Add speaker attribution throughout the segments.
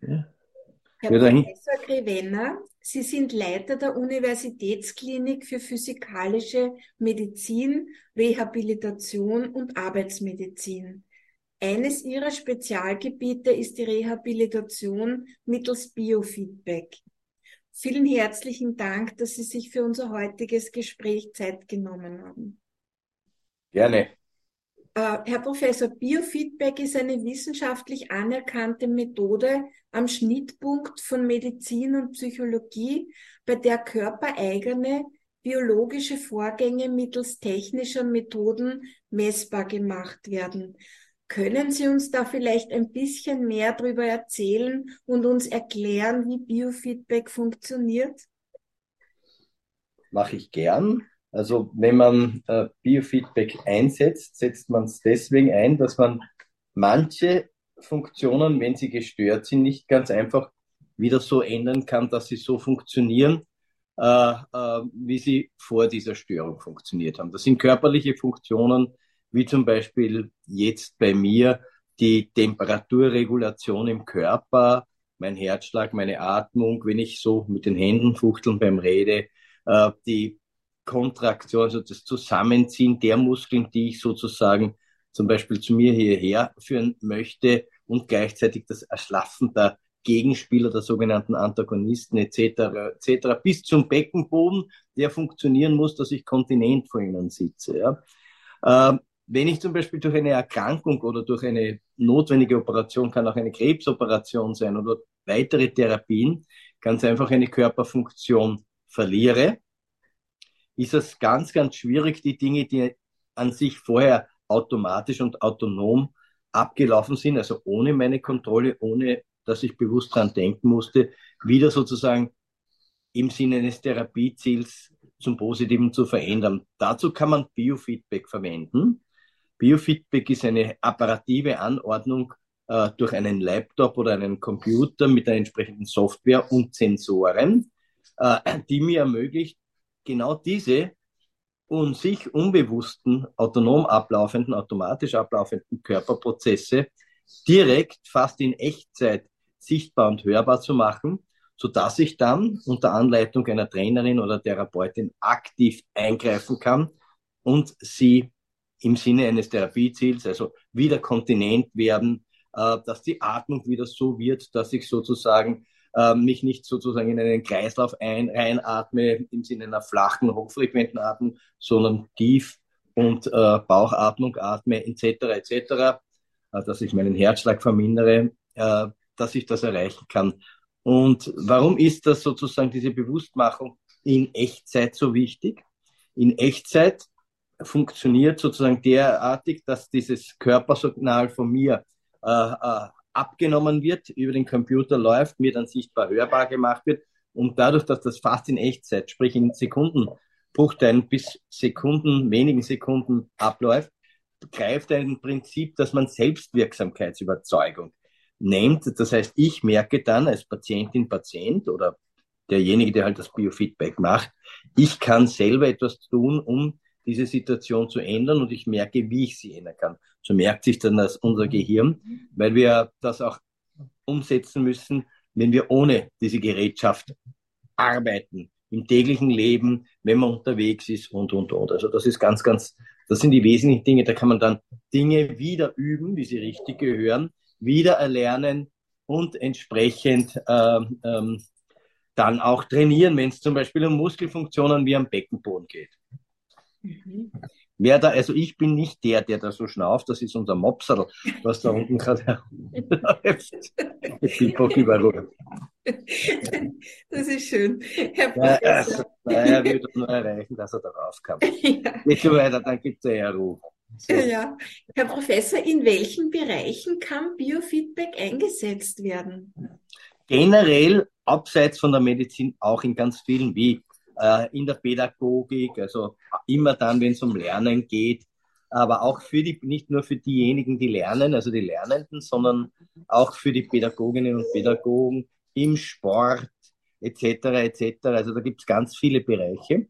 Speaker 1: Herr Professor Grevenna, Sie sind Leiter der Universitätsklinik für physikalische Medizin, Rehabilitation und Arbeitsmedizin. Eines Ihrer Spezialgebiete ist die Rehabilitation mittels Biofeedback. Vielen herzlichen Dank, dass Sie sich für unser heutiges Gespräch Zeit genommen haben.
Speaker 2: Gerne.
Speaker 1: Äh, Herr Professor, Biofeedback ist eine wissenschaftlich anerkannte Methode am Schnittpunkt von Medizin und Psychologie, bei der körpereigene biologische Vorgänge mittels technischer Methoden messbar gemacht werden. Können Sie uns da vielleicht ein bisschen mehr darüber erzählen und uns erklären, wie Biofeedback funktioniert?
Speaker 2: Mache ich gern. Also wenn man äh, Biofeedback einsetzt, setzt man es deswegen ein, dass man manche Funktionen, wenn sie gestört sind, nicht ganz einfach wieder so ändern kann, dass sie so funktionieren, äh, äh, wie sie vor dieser Störung funktioniert haben. Das sind körperliche Funktionen, wie zum Beispiel jetzt bei mir die Temperaturregulation im Körper, mein Herzschlag, meine Atmung, wenn ich so mit den Händen fuchteln beim Rede, äh, die Kontraktion, also das Zusammenziehen der Muskeln, die ich sozusagen zum Beispiel zu mir hierher führen möchte und gleichzeitig das Erschlaffen der Gegenspieler, der sogenannten Antagonisten etc. etc. bis zum Beckenboden, der funktionieren muss, dass ich kontinent vor ihnen sitze. Ja. Ähm, wenn ich zum Beispiel durch eine Erkrankung oder durch eine notwendige Operation, kann auch eine Krebsoperation sein oder weitere Therapien, ganz einfach eine Körperfunktion verliere, ist es ganz, ganz schwierig, die Dinge, die an sich vorher automatisch und autonom abgelaufen sind, also ohne meine Kontrolle, ohne dass ich bewusst dran denken musste, wieder sozusagen im Sinne eines Therapieziels zum Positiven zu verändern. Dazu kann man Biofeedback verwenden. Biofeedback ist eine apparative Anordnung äh, durch einen Laptop oder einen Computer mit einer entsprechenden Software und Sensoren, äh, die mir ermöglicht, genau diese und sich unbewussten, autonom ablaufenden, automatisch ablaufenden Körperprozesse direkt fast in Echtzeit sichtbar und hörbar zu machen, so dass ich dann unter Anleitung einer Trainerin oder Therapeutin aktiv eingreifen kann und sie im Sinne eines Therapieziels, also wieder kontinent werden, äh, dass die Atmung wieder so wird, dass ich sozusagen mich nicht sozusagen in einen Kreislauf ein, reinatme im Sinne einer flachen, hochfrequenten Atmung, sondern tief und äh, Bauchatmung atme etc. etc., äh, dass ich meinen Herzschlag vermindere, äh, dass ich das erreichen kann. Und warum ist das sozusagen diese Bewusstmachung in Echtzeit so wichtig? In Echtzeit funktioniert sozusagen derartig, dass dieses Körpersignal von mir äh, äh, abgenommen wird, über den Computer läuft, mir dann sichtbar hörbar gemacht wird und dadurch, dass das fast in Echtzeit, sprich in Sekundenbruchteilen bis Sekunden, wenigen Sekunden abläuft, greift ein Prinzip, dass man Selbstwirksamkeitsüberzeugung nennt. Das heißt, ich merke dann als Patientin, Patient oder derjenige, der halt das Biofeedback macht, ich kann selber etwas tun, um diese Situation zu ändern und ich merke, wie ich sie ändern kann. So merkt sich dann das unser Gehirn, weil wir das auch umsetzen müssen, wenn wir ohne diese Gerätschaft arbeiten, im täglichen Leben, wenn man unterwegs ist und, und, und. Also das ist ganz, ganz, das sind die wesentlichen Dinge. Da kann man dann Dinge wieder üben, wie sie richtig gehören, wieder erlernen und entsprechend ähm, ähm, dann auch trainieren, wenn es zum Beispiel um Muskelfunktionen wie am Beckenboden geht. Mhm. Wer da, also ich bin nicht der, der da so schnauft, das ist unser Mopserl, was da unten gerade herumläuft.
Speaker 1: Das ist schön. Herr
Speaker 2: Professor. Ja, also, naja, wir nur erreichen, dass er darauf kam. Ja. Geht so weiter, dann gibt es ja Ruhe.
Speaker 1: So. Ja. Herr Professor, in welchen Bereichen kann Biofeedback eingesetzt werden?
Speaker 2: Generell, abseits von der Medizin, auch in ganz vielen, wie äh, in der Pädagogik, also immer dann, wenn es um Lernen geht, aber auch für die, nicht nur für diejenigen, die lernen, also die Lernenden, sondern auch für die Pädagoginnen und Pädagogen im Sport etc. etc. Also da gibt es ganz viele Bereiche,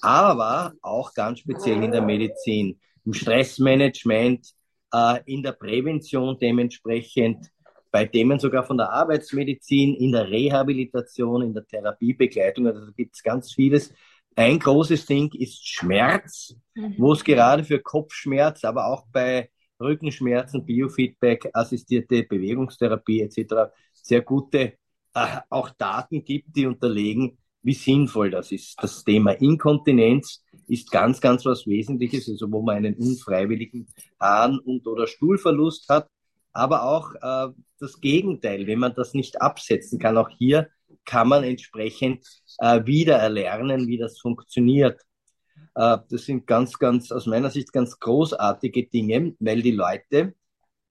Speaker 2: aber auch ganz speziell in der Medizin, im Stressmanagement, äh, in der Prävention dementsprechend bei Themen sogar von der Arbeitsmedizin, in der Rehabilitation, in der Therapiebegleitung. Also da gibt es ganz vieles. Ein großes Ding ist Schmerz, mhm. wo es gerade für Kopfschmerz, aber auch bei Rückenschmerzen, Biofeedback, assistierte Bewegungstherapie etc. sehr gute äh, auch Daten gibt, die unterlegen, wie sinnvoll das ist. Das Thema Inkontinenz ist ganz, ganz was Wesentliches, also wo man einen unfreiwilligen Harn- und oder Stuhlverlust hat, aber auch äh, das Gegenteil, wenn man das nicht absetzen kann. Auch hier kann man entsprechend äh, wieder erlernen, wie das funktioniert. Äh, das sind ganz, ganz, aus meiner Sicht ganz großartige Dinge, weil die Leute,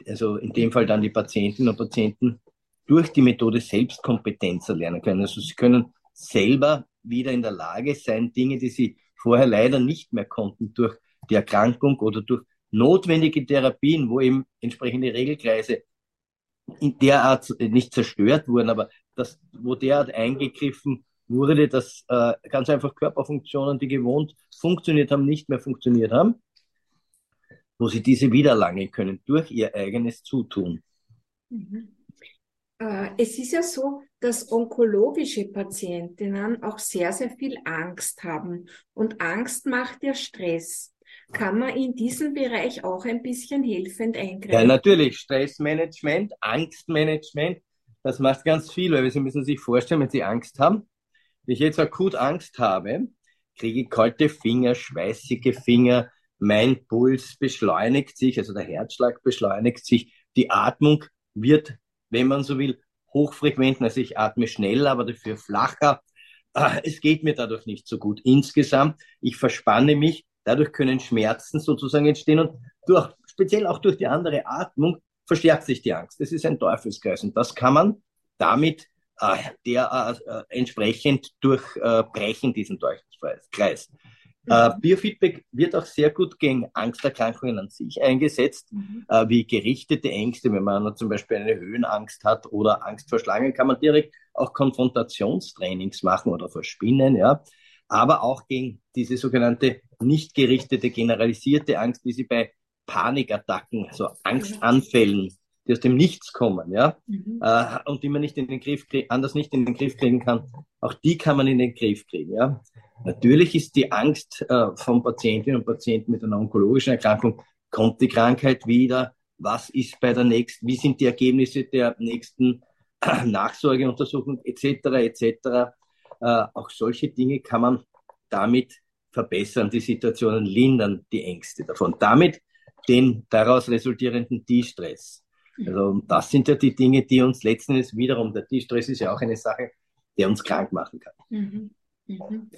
Speaker 2: also in dem Fall dann die Patientinnen und Patienten, durch die Methode Selbstkompetenz erlernen können. Also sie können selber wieder in der Lage sein, Dinge, die sie vorher leider nicht mehr konnten, durch die Erkrankung oder durch notwendige Therapien, wo eben entsprechende Regelkreise in der Art nicht zerstört wurden, aber das, wo derart eingegriffen wurde, dass äh, ganz einfach Körperfunktionen, die gewohnt funktioniert haben, nicht mehr funktioniert haben, wo sie diese wiedererlangen können durch ihr eigenes Zutun.
Speaker 1: Mhm. Äh, es ist ja so, dass onkologische Patientinnen auch sehr, sehr viel Angst haben. Und Angst macht ja Stress. Kann man in diesem Bereich auch ein bisschen helfend eingreifen?
Speaker 2: Ja, natürlich. Stressmanagement, Angstmanagement, das macht ganz viel, weil Sie müssen sich vorstellen, wenn Sie Angst haben, wenn ich jetzt akut Angst habe, kriege ich kalte Finger, schweißige Finger, mein Puls beschleunigt sich, also der Herzschlag beschleunigt sich, die Atmung wird wenn man so will, hochfrequent. Also ich atme schnell, aber dafür flacher. Ah, es geht mir dadurch nicht so gut. Insgesamt, ich verspanne mich. Dadurch können Schmerzen sozusagen entstehen und durch, speziell auch durch die andere Atmung verstärkt sich die Angst. Das ist ein Teufelskreis und das kann man damit äh, der äh, entsprechend durchbrechen, äh, diesen Teufelskreis. Äh, mhm. Biofeedback wird auch sehr gut gegen Angsterkrankungen an sich eingesetzt, mhm. äh, wie gerichtete Ängste. Wenn man zum Beispiel eine Höhenangst hat oder Angst vor Schlangen, kann man direkt auch Konfrontationstrainings machen oder vor Spinnen, ja. Aber auch gegen diese sogenannte nicht gerichtete, generalisierte Angst, wie sie bei Panikattacken, so Angstanfällen, die aus dem Nichts kommen, ja, mhm. äh, und die man nicht in den Griff anders nicht in den Griff kriegen kann. Auch die kann man in den Griff kriegen, ja. Natürlich ist die Angst äh, von Patientinnen und Patienten mit einer onkologischen Erkrankung, kommt die Krankheit wieder, was ist bei der nächsten, wie sind die Ergebnisse der nächsten Nachsorgeuntersuchung etc. etc. Äh, auch solche Dinge kann man damit verbessern, die Situationen lindern, die Ängste davon. Damit den daraus resultierenden De-Stress. Also das sind ja die Dinge, die uns letzten Endes wiederum, der De-Stress ist ja auch eine Sache, der uns krank machen kann. Mhm.
Speaker 1: Mhm.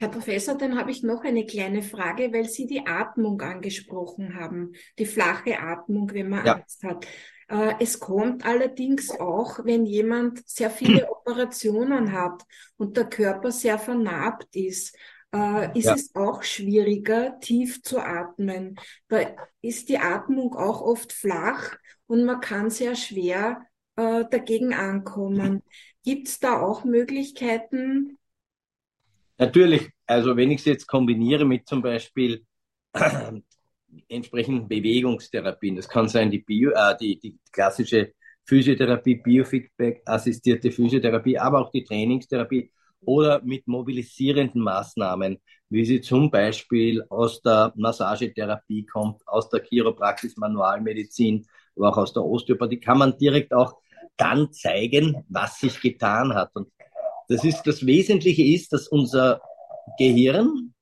Speaker 1: Herr Professor, dann habe ich noch eine kleine Frage, weil Sie die Atmung angesprochen haben, die flache Atmung, wenn man ja. Angst hat. Äh, es kommt allerdings auch, wenn jemand sehr viele Operationen hat und der Körper sehr vernarbt ist, äh, ist ja. es auch schwieriger, tief zu atmen. Da ist die Atmung auch oft flach und man kann sehr schwer äh, dagegen ankommen. Gibt es da auch Möglichkeiten,
Speaker 2: Natürlich, also wenn ich es jetzt kombiniere mit zum Beispiel entsprechenden Bewegungstherapien, das kann sein die, Bio, äh, die, die klassische Physiotherapie, Biofeedback, assistierte Physiotherapie, aber auch die Trainingstherapie oder mit mobilisierenden Maßnahmen, wie sie zum Beispiel aus der Massagetherapie kommt, aus der Chiropraxis, Manualmedizin, aber auch aus der Osteopathie, kann man direkt auch dann zeigen, was sich getan hat. Und das ist das Wesentliche ist, dass unser Gehirn,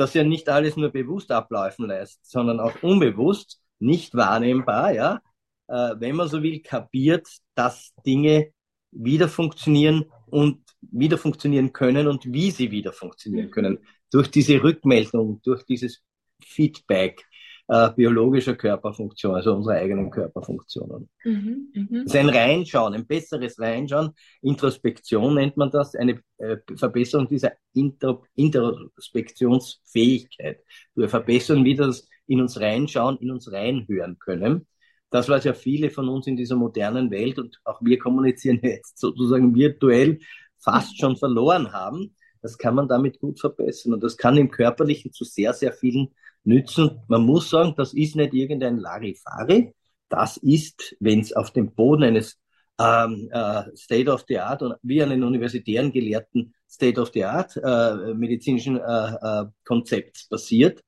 Speaker 2: das ja nicht alles nur bewusst ablaufen lässt, sondern auch unbewusst, nicht wahrnehmbar, ja, äh, wenn man so will, kapiert, dass Dinge wieder funktionieren und wieder funktionieren können und wie sie wieder funktionieren können. Durch diese Rückmeldung, durch dieses Feedback, äh, biologischer Körperfunktion, also unsere eigenen Körperfunktionen. Mhm, mh. Das ist ein Reinschauen, ein besseres Reinschauen. Introspektion nennt man das, eine äh, Verbesserung dieser Inter Introspektionsfähigkeit. Wir verbessern wieder das in uns reinschauen, in uns reinhören können. Das, was ja viele von uns in dieser modernen Welt und auch wir kommunizieren jetzt sozusagen virtuell fast schon verloren haben, das kann man damit gut verbessern. Und das kann im Körperlichen zu sehr, sehr vielen nützen. Man muss sagen, das ist nicht irgendein Larifari. Das ist, wenn es auf dem Boden eines ähm, äh, State of the Art und wie einen universitären Gelehrten State of the Art äh, medizinischen äh, äh, Konzepts basiert,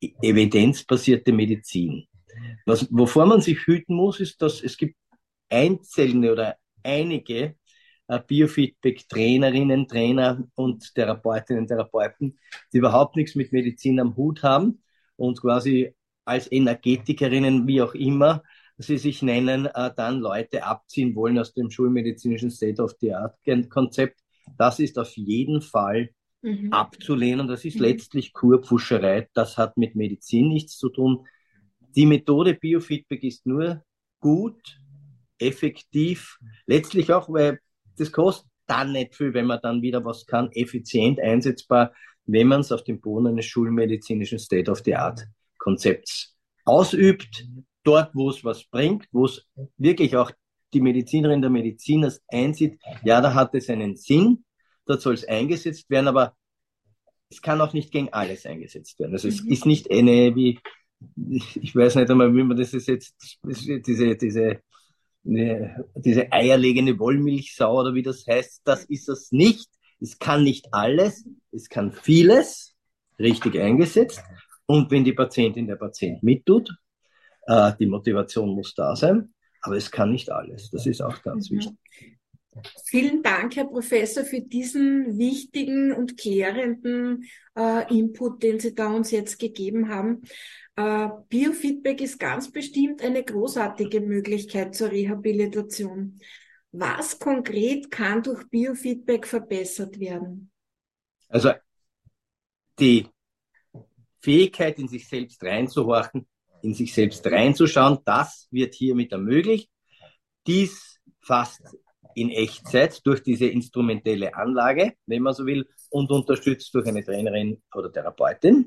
Speaker 2: evidenzbasierte Medizin. Was, wovor man sich hüten muss, ist, dass es gibt einzelne oder einige Biofeedback-Trainerinnen, Trainer und Therapeutinnen, Therapeuten, die überhaupt nichts mit Medizin am Hut haben und quasi als Energetikerinnen, wie auch immer, sie sich nennen, äh, dann Leute abziehen wollen aus dem schulmedizinischen State-of-the-Art-Konzept. Das ist auf jeden Fall mhm. abzulehnen. Das ist mhm. letztlich Kurpfuscherei. Das hat mit Medizin nichts zu tun. Die Methode Biofeedback ist nur gut, effektiv, letztlich auch, weil das kostet dann nicht viel, wenn man dann wieder was kann, effizient einsetzbar, wenn man es auf dem Boden eines schulmedizinischen State-of-the-Art-Konzepts ausübt, dort, wo es was bringt, wo es wirklich auch die Medizinerin der Mediziner einsieht, ja, da hat es einen Sinn, dort soll es eingesetzt werden, aber es kann auch nicht gegen alles eingesetzt werden. Also es mhm. ist nicht eine, wie, ich weiß nicht einmal, wie man das jetzt, diese, diese, diese eierlegende Wollmilchsau oder wie das heißt, das ist es nicht. Es kann nicht alles, es kann vieles richtig eingesetzt. Und wenn die Patientin, der Patient mittut, äh, die Motivation muss da sein, aber es kann nicht alles. Das ist auch ganz mhm. wichtig.
Speaker 1: Vielen Dank, Herr Professor, für diesen wichtigen und klärenden äh, Input, den Sie da uns jetzt gegeben haben. Äh, Biofeedback ist ganz bestimmt eine großartige Möglichkeit zur Rehabilitation. Was konkret kann durch Biofeedback verbessert werden?
Speaker 2: Also die Fähigkeit, in sich selbst reinzuhorchen, in sich selbst reinzuschauen, das wird hiermit ermöglicht. Dies fast in Echtzeit durch diese instrumentelle Anlage, wenn man so will, und unterstützt durch eine Trainerin oder Therapeutin.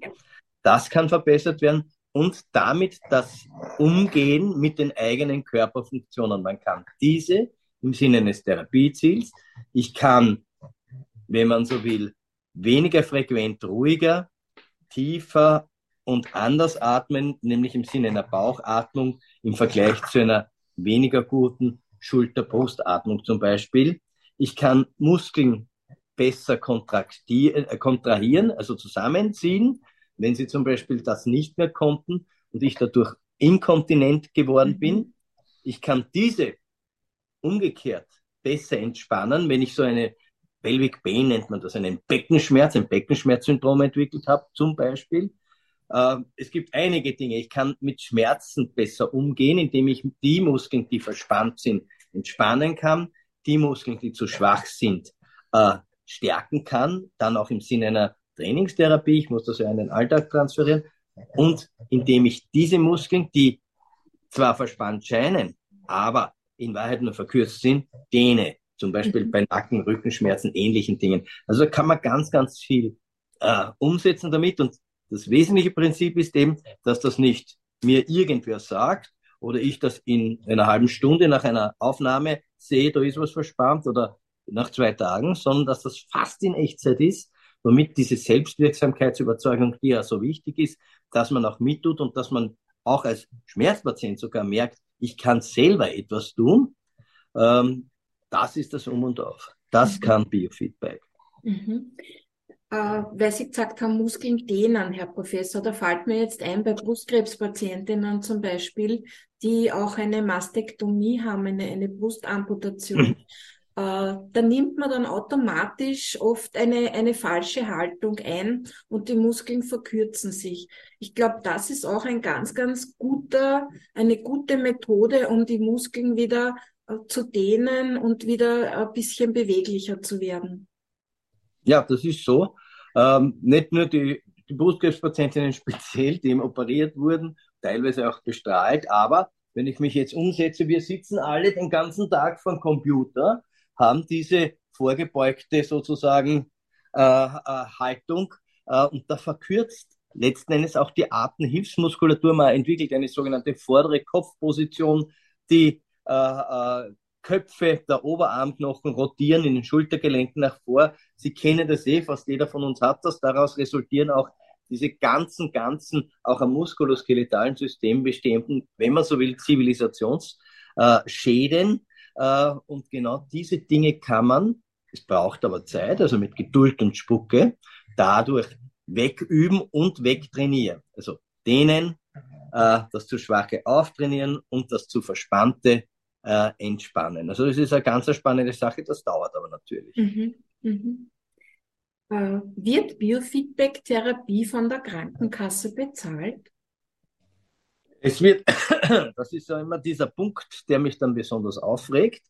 Speaker 2: Das kann verbessert werden und damit das Umgehen mit den eigenen Körperfunktionen. Man kann diese im Sinne eines Therapieziels, ich kann, wenn man so will, weniger frequent ruhiger, tiefer und anders atmen, nämlich im Sinne einer Bauchatmung im Vergleich zu einer weniger guten Schulter-Brustatmung zum Beispiel. Ich kann Muskeln besser äh, kontrahieren, also zusammenziehen, wenn sie zum Beispiel das nicht mehr konnten und ich dadurch inkontinent geworden mhm. bin. Ich kann diese umgekehrt besser entspannen, wenn ich so eine Pelvic Pain nennt man das, einen Beckenschmerz, ein Beckenschmerzsyndrom entwickelt habe zum Beispiel es gibt einige Dinge. Ich kann mit Schmerzen besser umgehen, indem ich die Muskeln, die verspannt sind, entspannen kann, die Muskeln, die zu schwach sind, äh, stärken kann, dann auch im Sinne einer Trainingstherapie. Ich muss das ja in den Alltag transferieren. Und indem ich diese Muskeln, die zwar verspannt scheinen, aber in Wahrheit nur verkürzt sind, dehne. Zum Beispiel mhm. bei Nacken, Rückenschmerzen, ähnlichen Dingen. Also da kann man ganz, ganz viel äh, umsetzen damit. Und das wesentliche Prinzip ist eben, dass das nicht mir irgendwer sagt oder ich das in einer halben Stunde nach einer Aufnahme sehe, da ist was verspannt oder nach zwei Tagen, sondern dass das fast in Echtzeit ist, womit diese Selbstwirksamkeitsüberzeugung, die ja so wichtig ist, dass man auch mittut und dass man auch als Schmerzpatient sogar merkt, ich kann selber etwas tun. Ähm, das ist das Um und Auf. Das mhm. kann Biofeedback. Mhm.
Speaker 1: Äh, weil Sie gesagt haben, Muskeln dehnen, Herr Professor, da fällt mir jetzt ein, bei Brustkrebspatientinnen zum Beispiel, die auch eine Mastektomie haben, eine, eine Brustamputation. Mhm. Äh, da nimmt man dann automatisch oft eine, eine falsche Haltung ein und die Muskeln verkürzen sich. Ich glaube, das ist auch ein ganz, ganz guter, eine gute Methode, um die Muskeln wieder äh, zu dehnen und wieder ein bisschen beweglicher zu werden.
Speaker 2: Ja, das ist so. Ähm, nicht nur die, die Brustkrebspatientinnen speziell, die eben operiert wurden, teilweise auch bestrahlt, aber wenn ich mich jetzt umsetze, wir sitzen alle den ganzen Tag vor dem Computer, haben diese vorgebeugte sozusagen äh, äh, Haltung äh, und da verkürzt letzten Endes auch die Atemhilfsmuskulatur. Man entwickelt eine sogenannte vordere Kopfposition, die äh, äh, Köpfe der Oberarmknochen rotieren in den Schultergelenken nach vor. Sie kennen das eh, fast jeder von uns hat das. Daraus resultieren auch diese ganzen, ganzen, auch am muskuloskeletalen System bestehenden, wenn man so will, Zivilisationsschäden. Äh, und genau diese Dinge kann man, es braucht aber Zeit, also mit Geduld und Spucke, dadurch wegüben und wegtrainieren. Also denen äh, das zu schwache auftrainieren und das zu verspannte äh, entspannen. Also das ist eine ganz spannende Sache, das dauert aber natürlich. Mhm. Mhm.
Speaker 1: Äh, wird Biofeedback-Therapie von der Krankenkasse bezahlt?
Speaker 2: Es wird, das ist ja immer dieser Punkt, der mich dann besonders aufregt,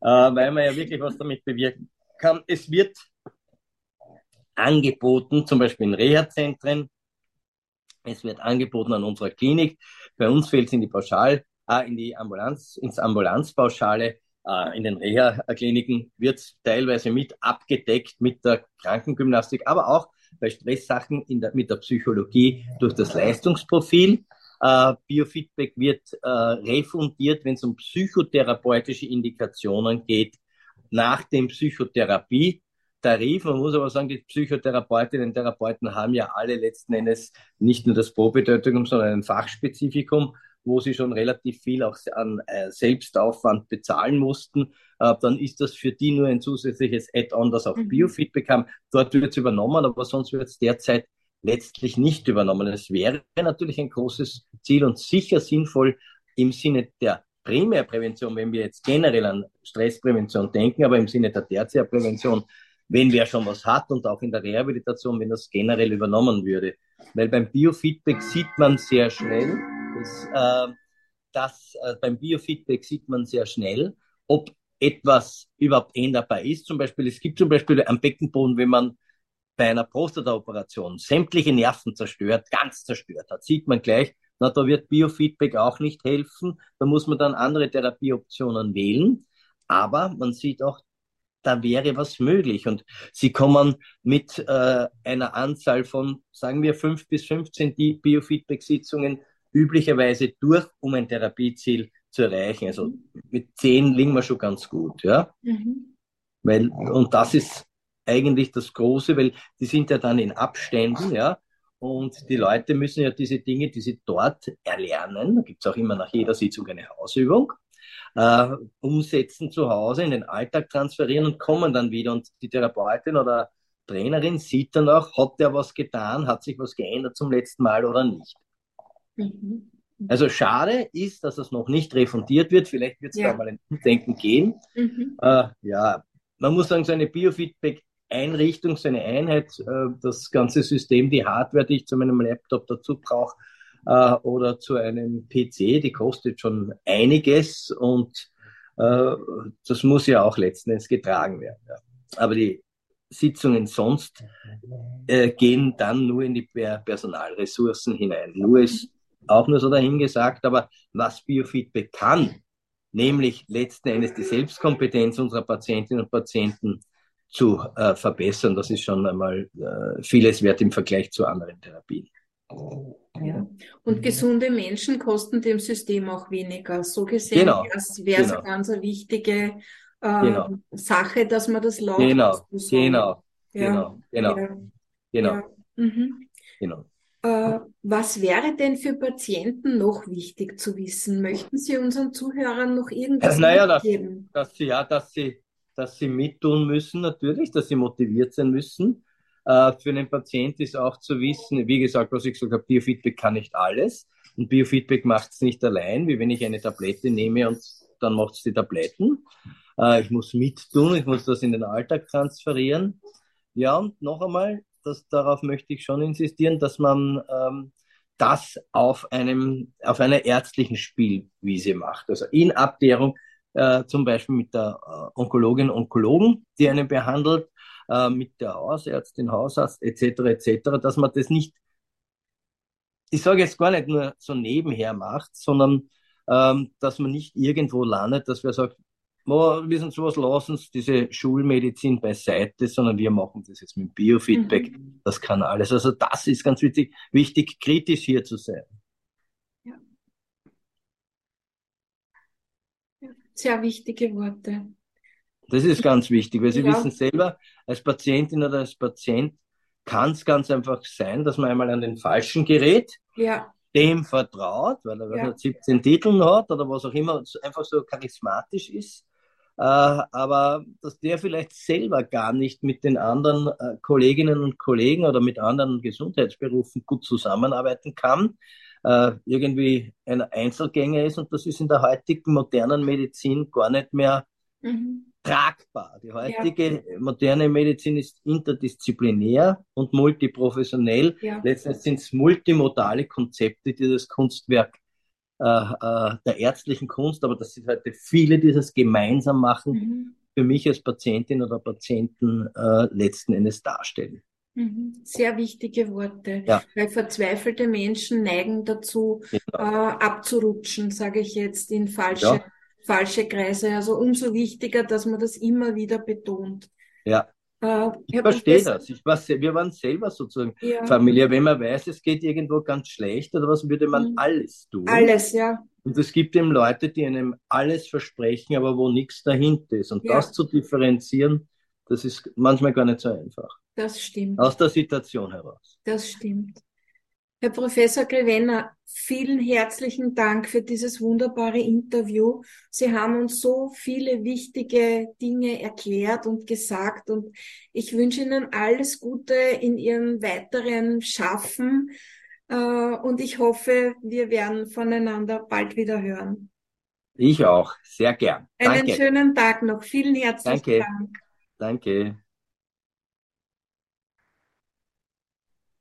Speaker 2: äh, weil man ja wirklich was damit bewirken kann. Es wird angeboten, zum Beispiel in Reha-Zentren, es wird angeboten an unserer Klinik. Bei uns fällt es in die Pauschal, äh, in die Ambulanz, ins Ambulanzpauschale. Äh, in den Reha-Kliniken wird teilweise mit abgedeckt mit der Krankengymnastik, aber auch bei Stresssachen in der, mit der Psychologie durch das Leistungsprofil. Äh, Biofeedback wird äh, refundiert, wenn es um psychotherapeutische Indikationen geht, nach dem Psychotherapie Tarif. Man muss aber sagen, die Psychotherapeutinnen und Therapeuten haben ja alle letzten Endes nicht nur das Probetätigum, sondern ein Fachspezifikum, wo sie schon relativ viel auch an äh, Selbstaufwand bezahlen mussten. Äh, dann ist das für die nur ein zusätzliches Add-on, das auch mhm. Biofeedback haben. Dort wird es übernommen, aber sonst wird es derzeit letztlich nicht übernommen. Es wäre natürlich ein großes Ziel und sicher sinnvoll im Sinne der Primärprävention, wenn wir jetzt generell an Stressprävention denken, aber im Sinne der Tertiärprävention wenn wer schon was hat und auch in der Rehabilitation, wenn das generell übernommen würde. Weil beim Biofeedback sieht man sehr schnell, dass, äh, dass äh, beim Biofeedback sieht man sehr schnell, ob etwas überhaupt änderbar ist. Zum Beispiel, es gibt zum Beispiel am Beckenboden, wenn man bei einer Prostata-Operation sämtliche Nerven zerstört, ganz zerstört hat, sieht man gleich, na, da wird Biofeedback auch nicht helfen. Da muss man dann andere Therapieoptionen wählen. Aber man sieht auch, da wäre was möglich. Und sie kommen mit äh, einer Anzahl von, sagen wir, fünf bis 15 Biofeedback-Sitzungen üblicherweise durch, um ein Therapieziel zu erreichen. Also mit zehn liegen wir schon ganz gut, ja. Mhm. Weil, und das ist eigentlich das Große, weil die sind ja dann in Abständen, ja. Und die Leute müssen ja diese Dinge, die sie dort erlernen, da gibt's auch immer nach jeder Sitzung eine Hausübung, äh, umsetzen zu Hause, in den Alltag transferieren und kommen dann wieder. Und die Therapeutin oder Trainerin sieht dann auch, hat der was getan, hat sich was geändert zum letzten Mal oder nicht. Mhm. Also schade ist, dass es noch nicht refundiert wird. Vielleicht wird es ja. da mal ein Umdenken gehen. Mhm. Äh, ja, man muss sagen, so eine Biofeedback-Einrichtung, so eine Einheit, äh, das ganze System, die Hardware, die ich zu meinem Laptop dazu brauche, äh, oder zu einem PC, die kostet schon einiges und äh, das muss ja auch letzten Endes getragen werden. Ja. Aber die Sitzungen sonst gehen dann nur in die Personalressourcen hinein. Nur ist auch nur so dahingesagt, aber was Biofeedback kann, nämlich letzten Endes die Selbstkompetenz unserer Patientinnen und Patienten zu äh, verbessern, das ist schon einmal äh, vieles wert im Vergleich zu anderen Therapien.
Speaker 1: Ja. Und gesunde Menschen kosten dem System auch weniger. So gesehen genau. wäre es genau. eine ganz eine wichtige äh, genau. Sache, dass man das
Speaker 2: laut Genau, genau, ja. genau, genau, ja. genau. Mhm.
Speaker 1: genau. Äh, was wäre denn für Patienten noch wichtig zu wissen? Möchten Sie unseren Zuhörern noch irgendwas
Speaker 2: naja, mitgeben? Dass, dass sie, ja, dass sie, dass sie mittun müssen, natürlich, dass sie motiviert sein müssen äh, für einen Patient ist auch zu wissen, wie gesagt, was ich gesagt habe, Biofeedback kann nicht alles. Und Biofeedback macht es nicht allein, wie wenn ich eine Tablette nehme und dann macht es die Tabletten. Äh, ich muss mittun, ich muss das in den Alltag transferieren. Ja, und noch einmal, das, darauf möchte ich schon insistieren, dass man ähm, das auf einem, auf einer ärztlichen Spielwiese macht. Also in Abklärung, äh, zum Beispiel mit der äh, Onkologin, Onkologen, die einen behandelt, äh, mit der Hausärztin, Hausarzt etc. etc., dass man das nicht, ich sage jetzt gar nicht nur so nebenher macht, sondern ähm, dass man nicht irgendwo landet, dass wir sagen, oh, wissen Sie was, lassen uns diese Schulmedizin beiseite, sondern wir machen das jetzt mit Biofeedback. Mhm. Das kann alles. Also das ist ganz wichtig, wichtig, kritisch hier zu sein. Ja.
Speaker 1: Sehr wichtige Worte.
Speaker 2: Das ist ganz wichtig, weil Sie ja. wissen selber, als Patientin oder als Patient kann es ganz einfach sein, dass man einmal an den falschen gerät, ja. dem vertraut, weil er ja. 17 Titeln hat oder was auch immer, einfach so charismatisch ist. Äh, aber dass der vielleicht selber gar nicht mit den anderen äh, Kolleginnen und Kollegen oder mit anderen Gesundheitsberufen gut zusammenarbeiten kann, äh, irgendwie ein Einzelgänger ist und das ist in der heutigen modernen Medizin gar nicht mehr mhm. tragbar. Die heutige ja. moderne Medizin ist interdisziplinär und multiprofessionell. Ja. Letztendlich sind es multimodale Konzepte, die das Kunstwerk der ärztlichen Kunst, aber dass heute viele, die das gemeinsam machen, mhm. für mich als Patientin oder Patienten äh, letzten Endes darstellen.
Speaker 1: Mhm. Sehr wichtige Worte, ja. weil verzweifelte Menschen neigen dazu, genau. äh, abzurutschen, sage ich jetzt, in falsche, ja. falsche Kreise. Also umso wichtiger, dass man das immer wieder betont.
Speaker 2: Ja. Äh, ich verstehe das. Ich war, wir waren selber sozusagen ja. familiär. Wenn man weiß, es geht irgendwo ganz schlecht oder was, würde man mhm. alles tun.
Speaker 1: Alles, ja.
Speaker 2: Und es gibt eben Leute, die einem alles versprechen, aber wo nichts dahinter ist. Und ja. das zu differenzieren, das ist manchmal gar nicht so einfach.
Speaker 1: Das stimmt.
Speaker 2: Aus der Situation heraus.
Speaker 1: Das stimmt. Herr Professor Grevenner, vielen herzlichen Dank für dieses wunderbare Interview. Sie haben uns so viele wichtige Dinge erklärt und gesagt und ich wünsche Ihnen alles Gute in Ihrem weiteren Schaffen äh, und ich hoffe, wir werden voneinander bald wieder hören.
Speaker 2: Ich auch, sehr gern.
Speaker 1: Einen Danke. schönen Tag noch. Vielen herzlichen
Speaker 2: Danke.
Speaker 1: Dank.
Speaker 2: Danke.